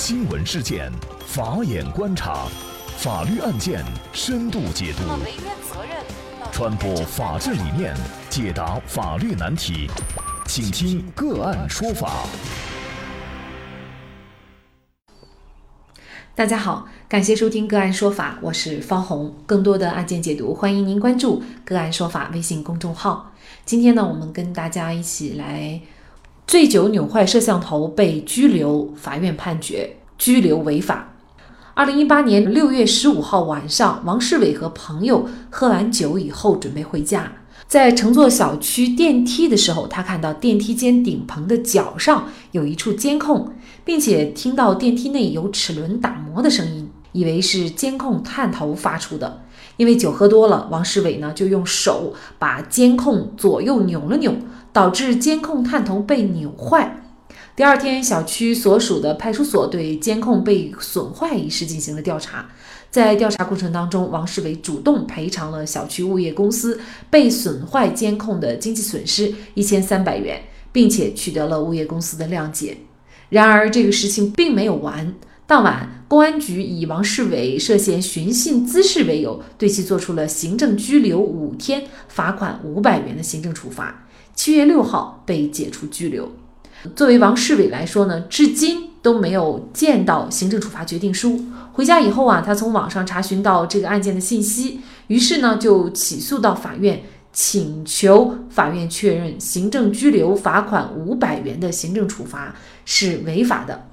新闻事件，法眼观察，法律案件深度解读，传播法治理念，解答法律难题，请听个案说法。大家好，感谢收听个案说法，我是方红。更多的案件解读，欢迎您关注个案说法微信公众号。今天呢，我们跟大家一起来。醉酒扭坏摄像头被拘留，法院判决拘留违法。二零一八年六月十五号晚上，王世伟和朋友喝完酒以后准备回家，在乘坐小区电梯的时候，他看到电梯间顶棚的角上有一处监控，并且听到电梯内有齿轮打磨的声音，以为是监控探头发出的。因为酒喝多了，王世伟呢就用手把监控左右扭了扭。导致监控探头被扭坏。第二天，小区所属的派出所对监控被损坏一事进行了调查。在调查过程当中，王世伟主动赔偿了小区物业公司被损坏监控的经济损失一千三百元，并且取得了物业公司的谅解。然而，这个事情并没有完。当晚，公安局以王世伟涉嫌寻衅滋事为由，对其作出了行政拘留五天、罚款五百元的行政处罚。七月六号被解除拘留。作为王世伟来说呢，至今都没有见到行政处罚决定书。回家以后啊，他从网上查询到这个案件的信息，于是呢就起诉到法院，请求法院确认行政拘留、罚款五百元的行政处罚是违法的。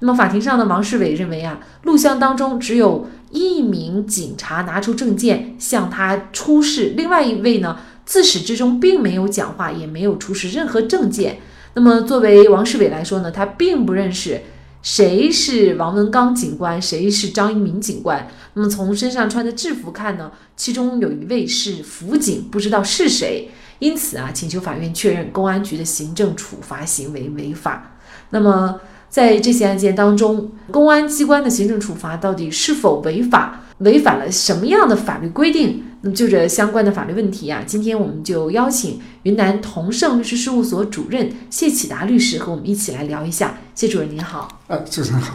那么法庭上的王世伟认为啊，录像当中只有一名警察拿出证件向他出示，另外一位呢？自始至终并没有讲话，也没有出示任何证件。那么，作为王世伟来说呢，他并不认识谁是王文刚警官，谁是张一鸣警官。那么，从身上穿的制服看呢，其中有一位是辅警，不知道是谁。因此啊，请求法院确认公安局的行政处罚行为违法。那么，在这些案件当中，公安机关的行政处罚到底是否违法？违反了什么样的法律规定？那么就这相关的法律问题啊，今天我们就邀请云南同盛律师事务所主任谢启达律师和我们一起来聊一下。谢主任您好，呃，主持人好，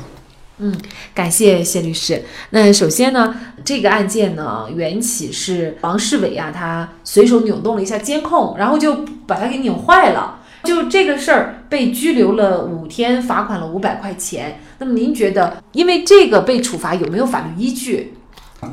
嗯，感谢谢律师。那首先呢，这个案件呢，缘起是王世伟啊，他随手扭动了一下监控，然后就把它给拧坏了，就这个事儿被拘留了五天，罚款了五百块钱。那么您觉得，因为这个被处罚有没有法律依据？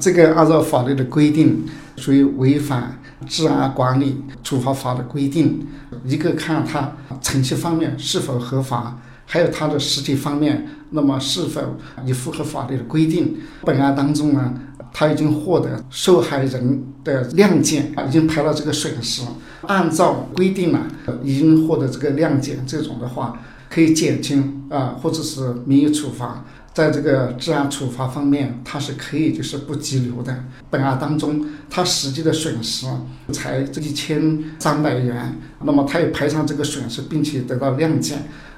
这个按照法律的规定，属于违反治安管理处罚法的规定。一个看它程序方面是否合法，还有它的实体方面，那么是否也符合法律的规定。本案当中呢，他已经获得受害人的谅解，已经赔了这个损失。按照规定呢，已经获得这个谅解，这种的话可以减轻啊，或者是免于处罚。在这个治安处罚方面，他是可以就是不拘留的。本案当中，他实际的损失才这一千三百元，那么他也赔偿这个损失，并且得到谅解。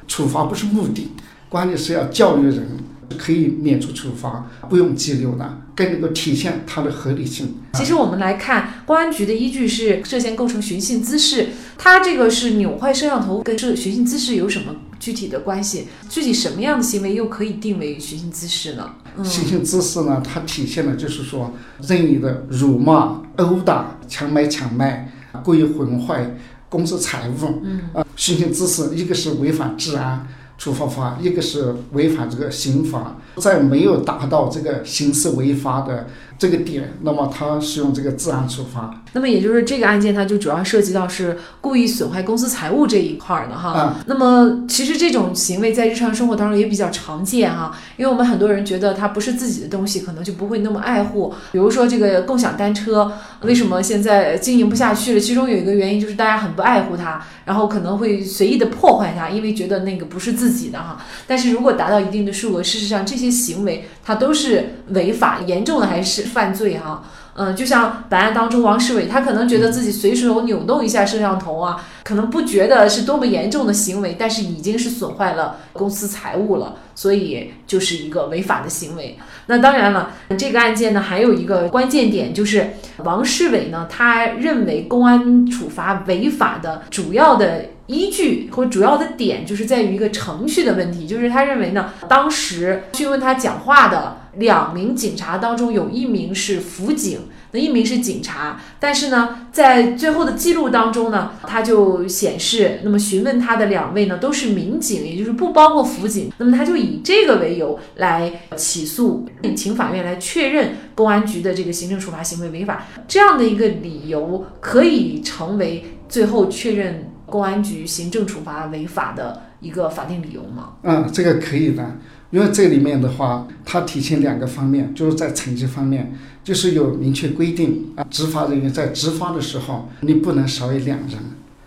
处罚不是目的，关键是要教育人，可以免除处罚，不用拘留的，更能够体现它的合理性。其实我们来看，公安局的依据是涉嫌构成寻衅滋事，他这个是扭坏摄像头，跟这寻衅滋事有什么？具体的关系，具体什么样的行为又可以定为寻衅滋事呢？寻衅滋事呢，它体现的就是说任意的辱骂、殴打、强买强卖、故意毁坏公私财物。嗯啊，寻衅滋事，一个是违反治安。处罚法，一个是违反这个刑法，在没有达到这个刑事违法的这个点，那么他是用这个治安处罚。那么也就是这个案件，它就主要涉及到是故意损坏公司财物这一块儿的哈。那么其实这种行为在日常生活当中也比较常见哈，因为我们很多人觉得它不是自己的东西，可能就不会那么爱护。比如说这个共享单车，为什么现在经营不下去了？其中有一个原因就是大家很不爱护它，然后可能会随意的破坏它，因为觉得那个不是。自己的哈，但是如果达到一定的数额，事实上这些行为它都是违法，严重的还是犯罪哈。嗯，就像本案当中王世伟，他可能觉得自己随手扭动一下摄像头啊，可能不觉得是多么严重的行为，但是已经是损坏了公司财物了，所以就是一个违法的行为。那当然了，这个案件呢还有一个关键点，就是王世伟呢，他认为公安处罚违法的主要的。依据或主要的点就是在于一个程序的问题，就是他认为呢，当时讯问他讲话的两名警察当中有一名是辅警，那一名是警察，但是呢，在最后的记录当中呢，他就显示，那么询问他的两位呢都是民警，也就是不包括辅警，那么他就以这个为由来起诉，请法院来确认公安局的这个行政处罚行为违法，这样的一个理由可以成为最后确认。公安局行政处罚违法的一个法定理由吗？嗯，这个可以的，因为这里面的话，它体现两个方面，就是在成绩方面，就是有明确规定啊，执法人员在执法的时候，你不能少于两人。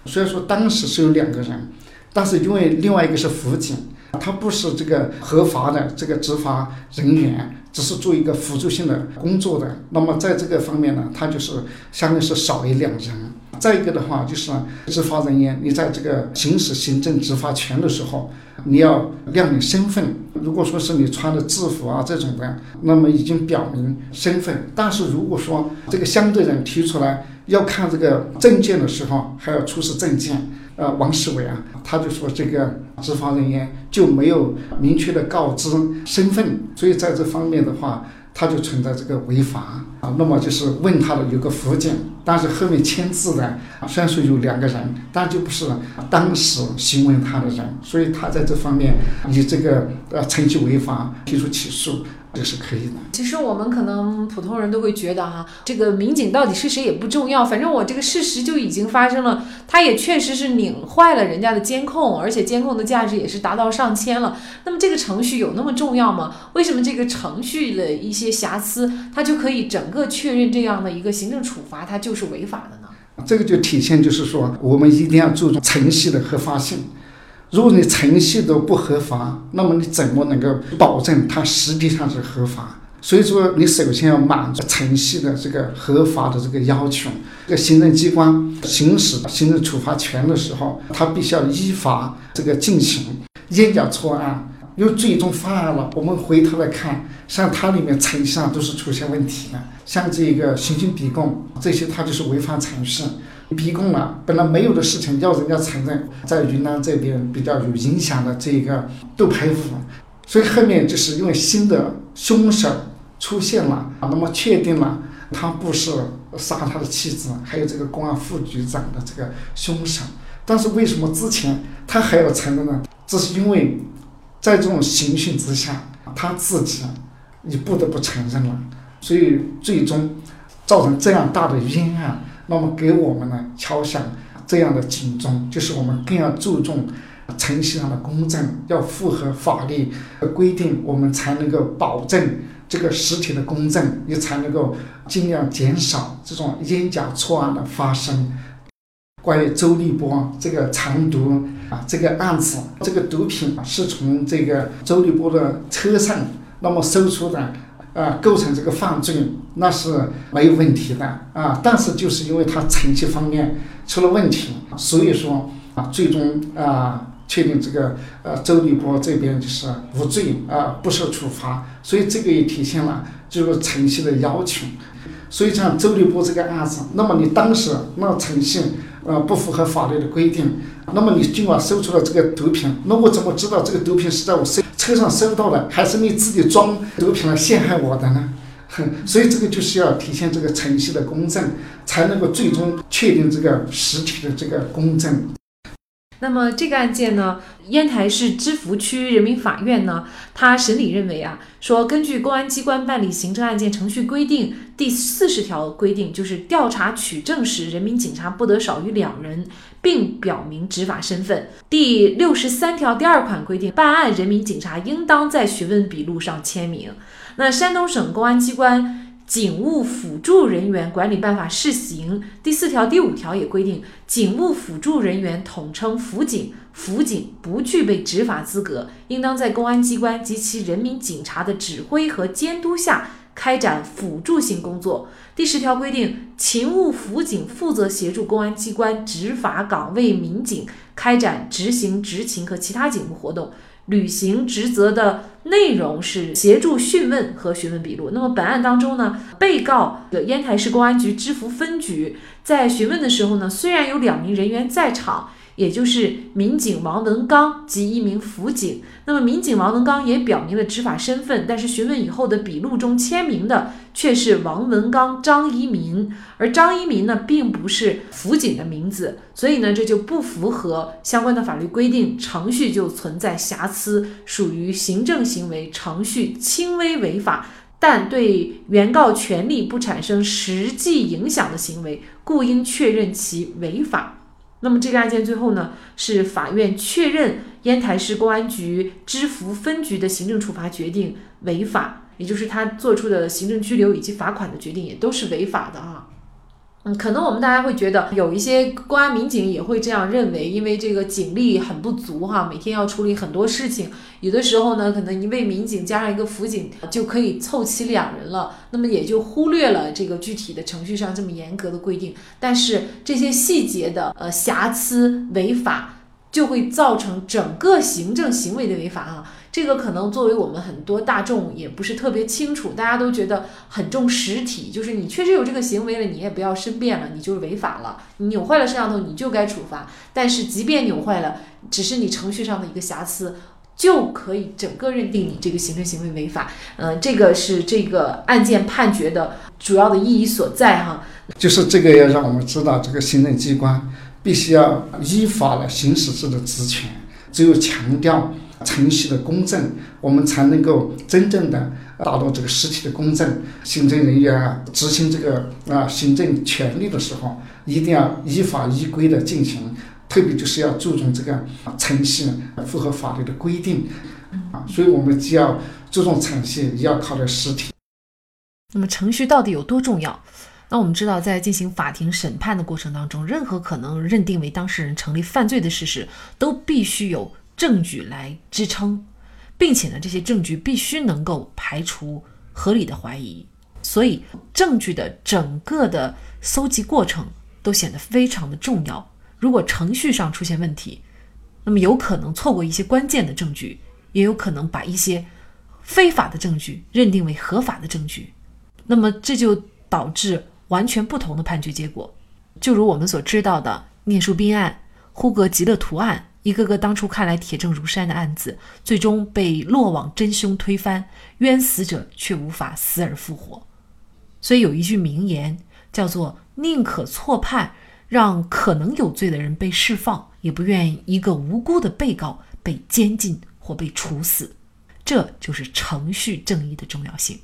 虽然说当时是有两个人，但是因为另外一个是辅警，他不是这个合法的这个执法人员，只是做一个辅助性的工作的，那么在这个方面呢，他就是相当于是少于两人。再一个的话，就是执法人员，你在这个行使行政执法权的时候，你要亮明身份。如果说是你穿的制服啊这种的，那么已经表明身份。但是如果说这个相对人提出来要看这个证件的时候，还要出示证件，呃，王世伟啊，他就说这个执法人员就没有明确的告知身份，所以在这方面的话。他就存在这个违法啊，那么就是问他的有个辅警，但是后面签字的虽然说有两个人，但就不是当时询问他的人，所以他在这方面以这个呃程序违法提出起诉。这是可以的。其实我们可能普通人都会觉得哈，这个民警到底是谁也不重要，反正我这个事实就已经发生了，他也确实是拧坏了人家的监控，而且监控的价值也是达到上千了。那么这个程序有那么重要吗？为什么这个程序的一些瑕疵，它就可以整个确认这样的一个行政处罚，它就是违法的呢？这个就体现就是说，我们一定要注重程序的合法性。如果你程序都不合法，那么你怎么能够保证它实际上是合法？所以说，你首先要满足程序的这个合法的这个要求。这个行政机关行使行政处罚权的时候，它必须要依法这个进行，冤假错案。因为最终犯案了，我们回头来看，像它里面程序上都是出现问题的。像这个刑讯逼供这些，它就是违反程序。逼供了，本来没有的事情要人家承认，在云南这边比较有影响的这个斗牌屋，所以后面就是因为新的凶手出现了，那么确定了他不是杀他的妻子，还有这个公安副局长的这个凶手，但是为什么之前他还要承认呢？这是因为在这种刑讯之下，他自己你不得不承认了，所以最终造成这样大的冤案。那么给我们呢敲响这样的警钟，就是我们更要注重程序上的公正，要符合法律的规定，我们才能够保证这个实体的公正，也才能够尽量减少这种冤假错案的发生。关于周立波这个藏毒啊这个案子，这个毒品是从这个周立波的车上那么搜出的。啊，构成这个犯罪那是没有问题的啊，但是就是因为他程序方面出了问题，所以说啊，最终啊确定这个呃周立波这边就是无罪啊，不受处罚，所以这个也体现了就是程序的要求。所以像周立波这个案子，那么你当时那程序呃不符合法律的规定，那么你尽管搜出了这个毒品，那我怎么知道这个毒品是在我身？车上收到了，还是你自己装毒品来陷害我的呢？哼，所以这个就是要体现这个程序的公正，才能够最终确定这个实体的这个公正。那么这个案件呢，烟台市芝罘区人民法院呢，他审理认为啊，说根据公安机关办理行政案件程序规定第四十条规定，就是调查取证时，人民警察不得少于两人，并表明执法身份。第六十三条第二款规定，办案人民警察应当在询问笔录上签名。那山东省公安机关。警务辅助人员管理办法试行第四条第五条也规定，警务辅助人员统称辅警，辅警不具备执法资格，应当在公安机关及其人民警察的指挥和监督下开展辅助性工作。第十条规定，勤务辅警负责协助公安机关执法岗位民警开展执行执勤和其他警务活动。履行职责的内容是协助讯问和询问笔录。那么本案当中呢，被告的烟台市公安局芝罘分局在询问的时候呢，虽然有两名人员在场。也就是民警王文刚及一名辅警。那么，民警王文刚也表明了执法身份，但是询问以后的笔录中签名的却是王文刚、张一民，而张一民呢，并不是辅警的名字，所以呢，这就不符合相关的法律规定，程序就存在瑕疵，属于行政行为程序轻微违法，但对原告权利不产生实际影响的行为，故应确认其违法。那么这个案件最后呢，是法院确认烟台市公安局芝罘分局的行政处罚决定违法，也就是他做出的行政拘留以及罚款的决定也都是违法的啊。嗯，可能我们大家会觉得有一些公安民警也会这样认为，因为这个警力很不足哈，每天要处理很多事情，有的时候呢，可能一位民警加上一个辅警就可以凑齐两人了，那么也就忽略了这个具体的程序上这么严格的规定。但是这些细节的呃瑕疵违法，就会造成整个行政行为的违法啊。这个可能作为我们很多大众也不是特别清楚，大家都觉得很重实体，就是你确实有这个行为了，你也不要申辩了，你就是违法了，你扭坏了摄像头你就该处罚。但是即便扭坏了，只是你程序上的一个瑕疵，就可以整个认定你这个行政行为违法。嗯，这个是这个案件判决的主要的意义所在哈。就是这个要让我们知道，这个行政机关必须要依法来行使自己的职权，只有强调。程序的公正，我们才能够真正的达到这个实体的公正。行政人员啊，执行这个啊行政权力的时候，一定要依法依规的进行，特别就是要注重这个程序符合法律的规定啊。所以我们既要注重程序，也要考虑实体。那么程序到底有多重要？那我们知道，在进行法庭审判的过程当中，任何可能认定为当事人成立犯罪的事实，都必须有。证据来支撑，并且呢，这些证据必须能够排除合理的怀疑，所以证据的整个的搜集过程都显得非常的重要。如果程序上出现问题，那么有可能错过一些关键的证据，也有可能把一些非法的证据认定为合法的证据，那么这就导致完全不同的判决结果。就如我们所知道的聂树斌案、呼格吉勒图案。一个个当初看来铁证如山的案子，最终被落网真凶推翻，冤死者却无法死而复活。所以有一句名言叫做“宁可错判，让可能有罪的人被释放，也不愿一个无辜的被告被监禁或被处死”。这就是程序正义的重要性。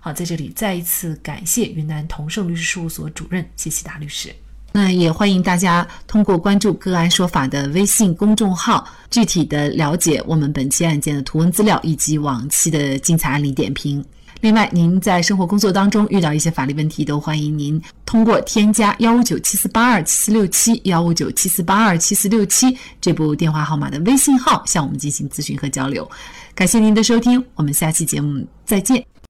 好，在这里再一次感谢云南同盛律师事务所主任谢希达律师。那也欢迎大家通过关注“个案说法”的微信公众号，具体的了解我们本期案件的图文资料以及往期的精彩案例点评。另外，您在生活工作当中遇到一些法律问题，都欢迎您通过添加幺五九七四八二七四六七幺五九七四八二七四六七这部电话号码的微信号向我们进行咨询和交流。感谢您的收听，我们下期节目再见。